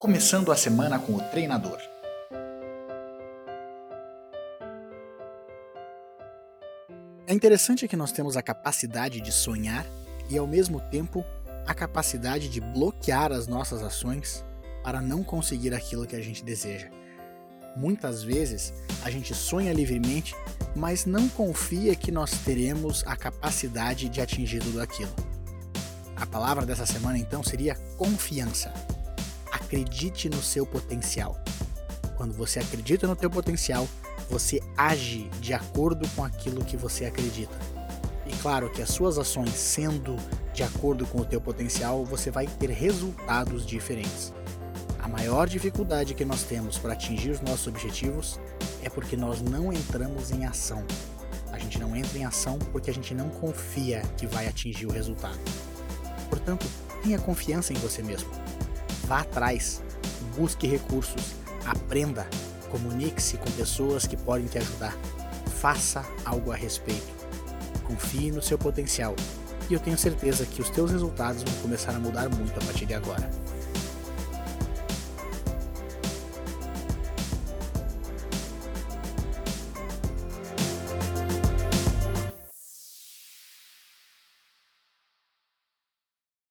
Começando a semana com o treinador. É interessante que nós temos a capacidade de sonhar e, ao mesmo tempo, a capacidade de bloquear as nossas ações para não conseguir aquilo que a gente deseja. Muitas vezes a gente sonha livremente, mas não confia que nós teremos a capacidade de atingir tudo aquilo. A palavra dessa semana então seria confiança. Acredite no seu potencial. Quando você acredita no teu potencial, você age de acordo com aquilo que você acredita. E claro que as suas ações sendo de acordo com o teu potencial, você vai ter resultados diferentes. A maior dificuldade que nós temos para atingir os nossos objetivos é porque nós não entramos em ação. A gente não entra em ação porque a gente não confia que vai atingir o resultado. Portanto, tenha confiança em você mesmo. Vá atrás, busque recursos, aprenda, comunique-se com pessoas que podem te ajudar. Faça algo a respeito. Confie no seu potencial e eu tenho certeza que os teus resultados vão começar a mudar muito a partir de agora.